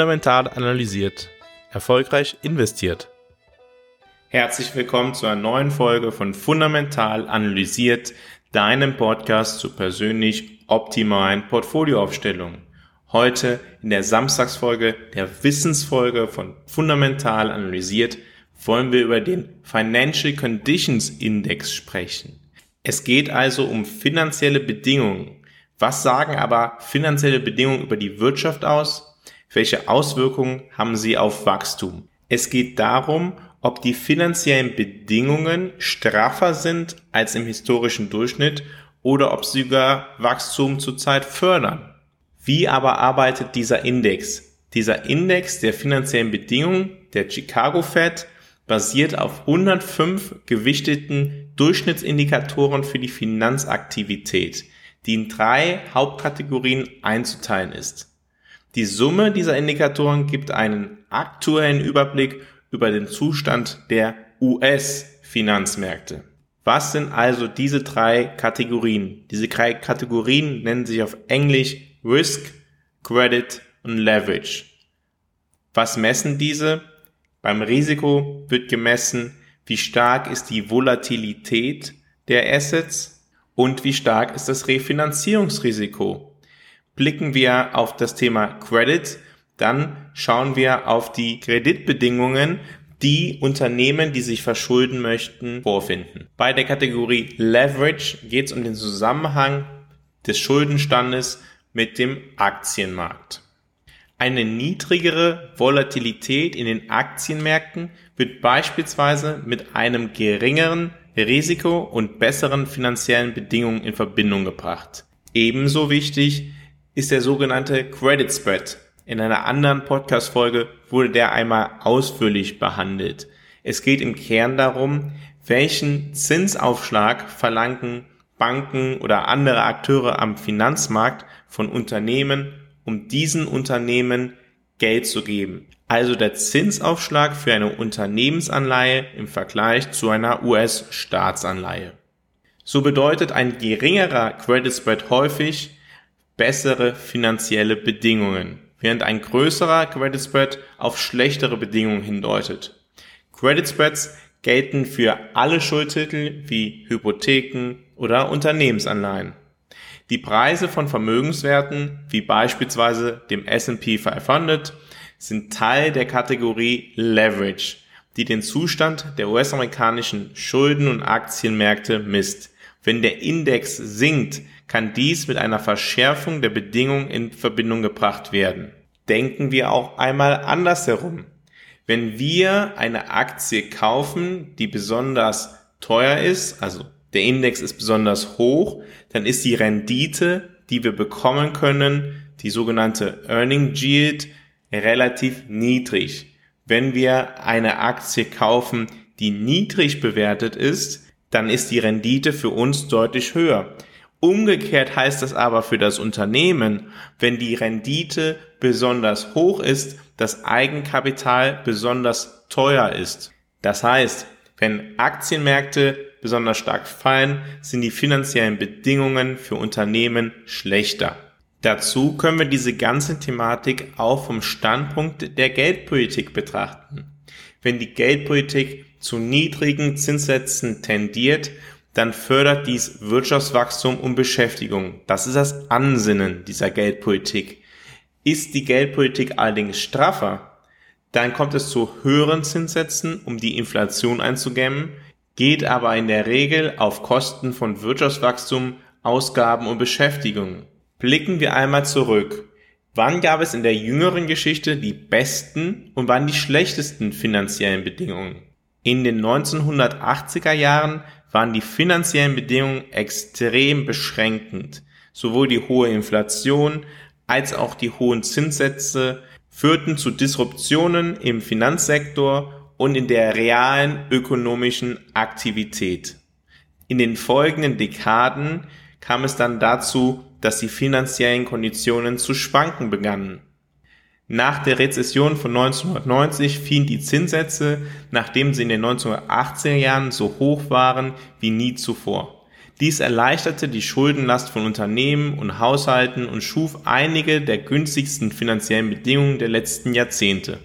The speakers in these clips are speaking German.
Fundamental analysiert. Erfolgreich investiert. Herzlich willkommen zu einer neuen Folge von Fundamental analysiert, deinem Podcast zur persönlich optimalen Portfolioaufstellung. Heute in der Samstagsfolge, der Wissensfolge von Fundamental analysiert, wollen wir über den Financial Conditions Index sprechen. Es geht also um finanzielle Bedingungen. Was sagen aber finanzielle Bedingungen über die Wirtschaft aus? Welche Auswirkungen haben sie auf Wachstum? Es geht darum, ob die finanziellen Bedingungen straffer sind als im historischen Durchschnitt oder ob sie sogar Wachstum zurzeit fördern. Wie aber arbeitet dieser Index? Dieser Index der finanziellen Bedingungen, der Chicago Fed, basiert auf 105 gewichteten Durchschnittsindikatoren für die Finanzaktivität die in drei Hauptkategorien einzuteilen ist. Die Summe dieser Indikatoren gibt einen aktuellen Überblick über den Zustand der US-Finanzmärkte. Was sind also diese drei Kategorien? Diese drei Kategorien nennen sich auf Englisch Risk, Credit und Leverage. Was messen diese? Beim Risiko wird gemessen, wie stark ist die Volatilität der Assets, und wie stark ist das Refinanzierungsrisiko? Blicken wir auf das Thema Credit, dann schauen wir auf die Kreditbedingungen, die Unternehmen, die sich verschulden möchten, vorfinden. Bei der Kategorie Leverage geht es um den Zusammenhang des Schuldenstandes mit dem Aktienmarkt. Eine niedrigere Volatilität in den Aktienmärkten wird beispielsweise mit einem geringeren Risiko und besseren finanziellen Bedingungen in Verbindung gebracht. Ebenso wichtig ist der sogenannte Credit Spread. In einer anderen Podcast-Folge wurde der einmal ausführlich behandelt. Es geht im Kern darum, welchen Zinsaufschlag verlangen Banken oder andere Akteure am Finanzmarkt von Unternehmen, um diesen Unternehmen Geld zu geben also der Zinsaufschlag für eine Unternehmensanleihe im Vergleich zu einer US-Staatsanleihe. So bedeutet ein geringerer Credit Spread häufig bessere finanzielle Bedingungen, während ein größerer Credit Spread auf schlechtere Bedingungen hindeutet. Credit Spreads gelten für alle Schuldtitel wie Hypotheken oder Unternehmensanleihen. Die Preise von Vermögenswerten wie beispielsweise dem S&P 500 sind Teil der Kategorie Leverage, die den Zustand der US-amerikanischen Schulden- und Aktienmärkte misst. Wenn der Index sinkt, kann dies mit einer Verschärfung der Bedingungen in Verbindung gebracht werden. Denken wir auch einmal andersherum. Wenn wir eine Aktie kaufen, die besonders teuer ist, also der Index ist besonders hoch, dann ist die Rendite, die wir bekommen können, die sogenannte Earning Yield, relativ niedrig. Wenn wir eine Aktie kaufen, die niedrig bewertet ist, dann ist die Rendite für uns deutlich höher. Umgekehrt heißt das aber für das Unternehmen, wenn die Rendite besonders hoch ist, das Eigenkapital besonders teuer ist. Das heißt, wenn Aktienmärkte besonders stark fallen, sind die finanziellen Bedingungen für Unternehmen schlechter. Dazu können wir diese ganze Thematik auch vom Standpunkt der Geldpolitik betrachten. Wenn die Geldpolitik zu niedrigen Zinssätzen tendiert, dann fördert dies Wirtschaftswachstum und Beschäftigung. Das ist das Ansinnen dieser Geldpolitik. Ist die Geldpolitik allerdings straffer, dann kommt es zu höheren Zinssätzen, um die Inflation einzugämmen, geht aber in der Regel auf Kosten von Wirtschaftswachstum, Ausgaben und Beschäftigung. Blicken wir einmal zurück. Wann gab es in der jüngeren Geschichte die besten und wann die schlechtesten finanziellen Bedingungen? In den 1980er Jahren waren die finanziellen Bedingungen extrem beschränkend. Sowohl die hohe Inflation als auch die hohen Zinssätze führten zu Disruptionen im Finanzsektor und in der realen ökonomischen Aktivität. In den folgenden Dekaden kam es dann dazu, dass die finanziellen Konditionen zu schwanken begannen. Nach der Rezession von 1990 fielen die Zinssätze, nachdem sie in den 1980er Jahren so hoch waren wie nie zuvor. Dies erleichterte die Schuldenlast von Unternehmen und Haushalten und schuf einige der günstigsten finanziellen Bedingungen der letzten Jahrzehnte.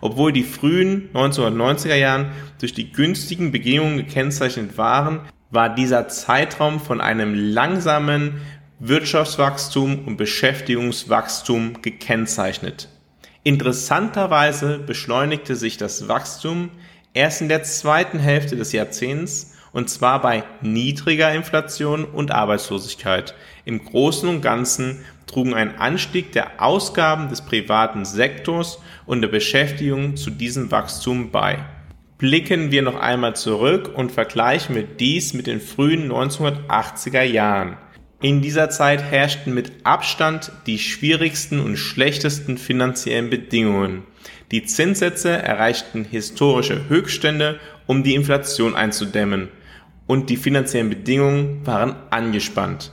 Obwohl die frühen 1990er Jahren durch die günstigen Bedingungen gekennzeichnet waren, war dieser Zeitraum von einem langsamen Wirtschaftswachstum und Beschäftigungswachstum gekennzeichnet. Interessanterweise beschleunigte sich das Wachstum erst in der zweiten Hälfte des Jahrzehnts und zwar bei niedriger Inflation und Arbeitslosigkeit. Im Großen und Ganzen trugen ein Anstieg der Ausgaben des privaten Sektors und der Beschäftigung zu diesem Wachstum bei. Blicken wir noch einmal zurück und vergleichen wir dies mit den frühen 1980er Jahren. In dieser Zeit herrschten mit Abstand die schwierigsten und schlechtesten finanziellen Bedingungen. Die Zinssätze erreichten historische Höchststände, um die Inflation einzudämmen, und die finanziellen Bedingungen waren angespannt.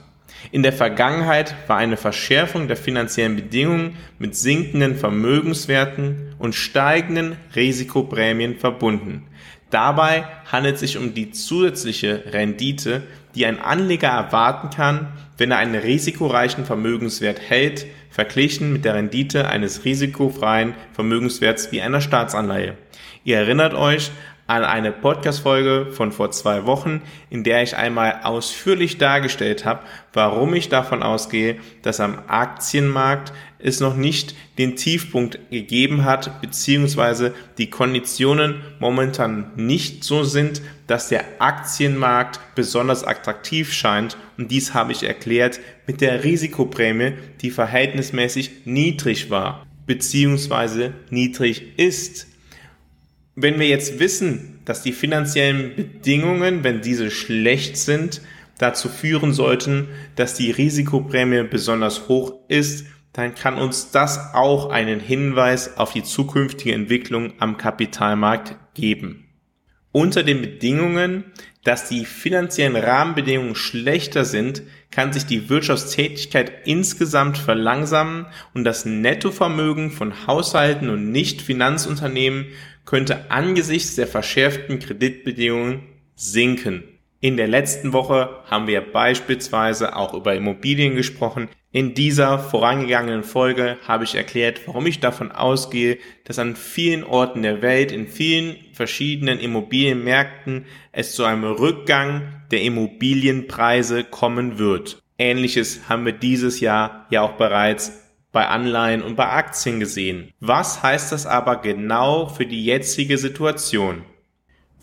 In der Vergangenheit war eine Verschärfung der finanziellen Bedingungen mit sinkenden Vermögenswerten und steigenden Risikoprämien verbunden. Dabei handelt es sich um die zusätzliche Rendite, die ein Anleger erwarten kann, wenn er einen risikoreichen Vermögenswert hält, verglichen mit der Rendite eines risikofreien Vermögenswerts wie einer Staatsanleihe. Ihr erinnert euch an eine Podcast-Folge von vor zwei Wochen, in der ich einmal ausführlich dargestellt habe, warum ich davon ausgehe, dass am Aktienmarkt es noch nicht den Tiefpunkt gegeben hat, beziehungsweise die Konditionen momentan nicht so sind, dass der Aktienmarkt besonders attraktiv scheint. Und dies habe ich erklärt mit der Risikoprämie, die verhältnismäßig niedrig war, beziehungsweise niedrig ist wenn wir jetzt wissen, dass die finanziellen Bedingungen, wenn diese schlecht sind, dazu führen sollten, dass die Risikoprämie besonders hoch ist, dann kann uns das auch einen Hinweis auf die zukünftige Entwicklung am Kapitalmarkt geben. Unter den Bedingungen, dass die finanziellen Rahmenbedingungen schlechter sind, kann sich die Wirtschaftstätigkeit insgesamt verlangsamen und das Nettovermögen von Haushalten und Nicht-Finanzunternehmen könnte angesichts der verschärften Kreditbedingungen sinken. In der letzten Woche haben wir beispielsweise auch über Immobilien gesprochen. In dieser vorangegangenen Folge habe ich erklärt, warum ich davon ausgehe, dass an vielen Orten der Welt, in vielen verschiedenen Immobilienmärkten es zu einem Rückgang der Immobilienpreise kommen wird. Ähnliches haben wir dieses Jahr ja auch bereits bei Anleihen und bei Aktien gesehen. Was heißt das aber genau für die jetzige Situation?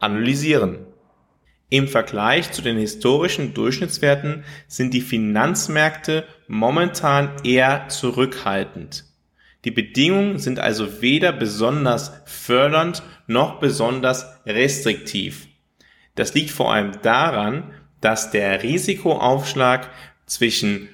analysieren. Im Vergleich zu den historischen Durchschnittswerten sind die Finanzmärkte momentan eher zurückhaltend. Die Bedingungen sind also weder besonders fördernd noch besonders restriktiv. Das liegt vor allem daran, dass der Risikoaufschlag zwischen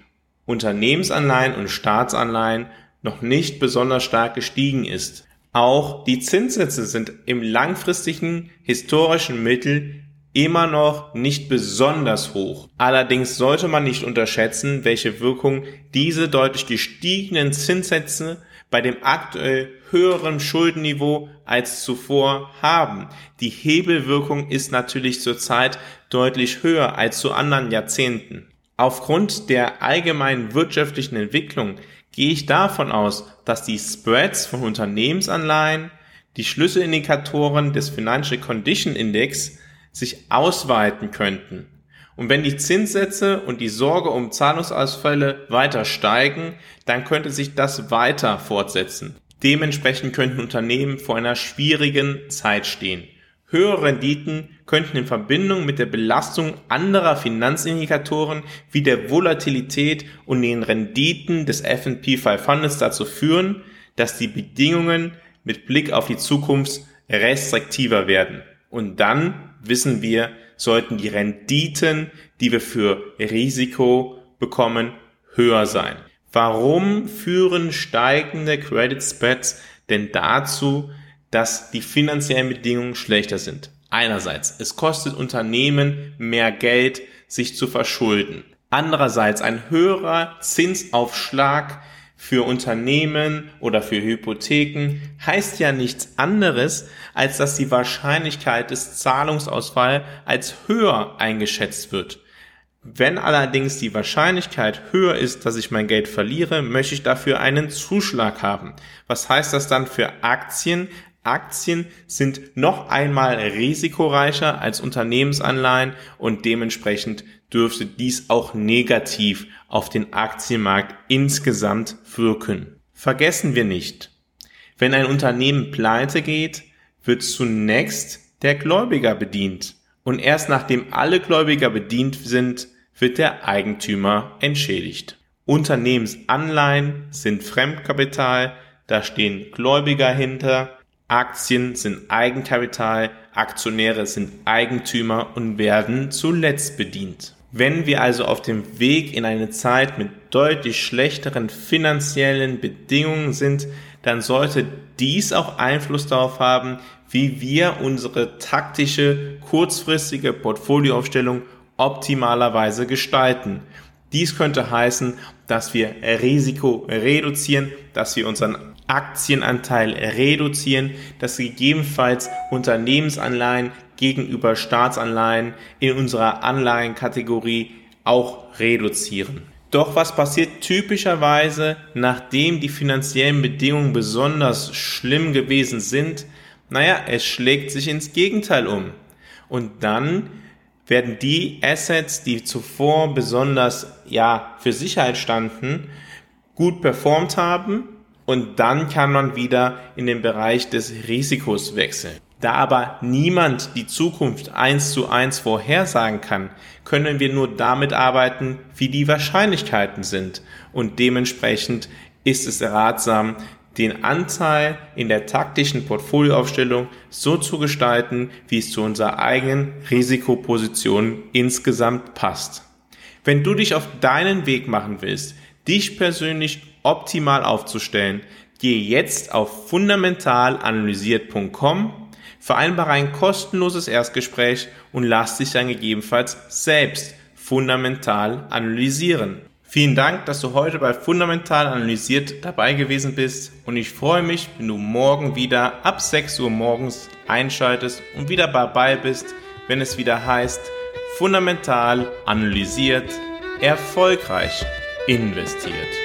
Unternehmensanleihen und Staatsanleihen noch nicht besonders stark gestiegen ist. Auch die Zinssätze sind im langfristigen historischen Mittel immer noch nicht besonders hoch. Allerdings sollte man nicht unterschätzen, welche Wirkung diese deutlich gestiegenen Zinssätze bei dem aktuell höheren Schuldenniveau als zuvor haben. Die Hebelwirkung ist natürlich zurzeit deutlich höher als zu anderen Jahrzehnten. Aufgrund der allgemeinen wirtschaftlichen Entwicklung gehe ich davon aus, dass die Spreads von Unternehmensanleihen, die Schlüsselindikatoren des Financial Condition Index sich ausweiten könnten. Und wenn die Zinssätze und die Sorge um Zahlungsausfälle weiter steigen, dann könnte sich das weiter fortsetzen. Dementsprechend könnten Unternehmen vor einer schwierigen Zeit stehen. Höhere Renditen könnten in Verbindung mit der Belastung anderer Finanzindikatoren wie der Volatilität und den Renditen des S&P 500 dazu führen, dass die Bedingungen mit Blick auf die Zukunft restriktiver werden. Und dann wissen wir, sollten die Renditen, die wir für Risiko bekommen, höher sein. Warum führen steigende Credit Spreads denn dazu, dass die finanziellen Bedingungen schlechter sind? Einerseits, es kostet Unternehmen mehr Geld, sich zu verschulden. Andererseits, ein höherer Zinsaufschlag für Unternehmen oder für Hypotheken heißt ja nichts anderes, als dass die Wahrscheinlichkeit des Zahlungsausfalls als höher eingeschätzt wird. Wenn allerdings die Wahrscheinlichkeit höher ist, dass ich mein Geld verliere, möchte ich dafür einen Zuschlag haben. Was heißt das dann für Aktien? Aktien sind noch einmal risikoreicher als Unternehmensanleihen und dementsprechend dürfte dies auch negativ auf den Aktienmarkt insgesamt wirken. Vergessen wir nicht, wenn ein Unternehmen pleite geht, wird zunächst der Gläubiger bedient und erst nachdem alle Gläubiger bedient sind, wird der Eigentümer entschädigt. Unternehmensanleihen sind Fremdkapital, da stehen Gläubiger hinter, Aktien sind Eigenkapital, Aktionäre sind Eigentümer und werden zuletzt bedient. Wenn wir also auf dem Weg in eine Zeit mit deutlich schlechteren finanziellen Bedingungen sind, dann sollte dies auch Einfluss darauf haben, wie wir unsere taktische, kurzfristige Portfolioaufstellung optimalerweise gestalten. Dies könnte heißen, dass wir Risiko reduzieren, dass wir unseren Aktienanteil reduzieren, dass gegebenenfalls Unternehmensanleihen gegenüber Staatsanleihen in unserer Anleihenkategorie auch reduzieren. Doch was passiert typischerweise, nachdem die finanziellen Bedingungen besonders schlimm gewesen sind? Naja, es schlägt sich ins Gegenteil um. Und dann werden die Assets, die zuvor besonders ja für Sicherheit standen, gut performt haben, und dann kann man wieder in den Bereich des Risikos wechseln. Da aber niemand die Zukunft eins zu eins vorhersagen kann, können wir nur damit arbeiten, wie die Wahrscheinlichkeiten sind. Und dementsprechend ist es ratsam, den Anteil in der taktischen Portfolioaufstellung so zu gestalten, wie es zu unserer eigenen Risikoposition insgesamt passt. Wenn du dich auf deinen Weg machen willst, dich persönlich optimal aufzustellen, gehe jetzt auf fundamentalanalysiert.com, vereinbare ein kostenloses Erstgespräch und lass dich dann gegebenenfalls selbst fundamental analysieren. Vielen Dank, dass du heute bei Fundamental Analysiert dabei gewesen bist und ich freue mich, wenn du morgen wieder ab 6 Uhr morgens einschaltest und wieder dabei bist, wenn es wieder heißt Fundamental Analysiert, erfolgreich investiert.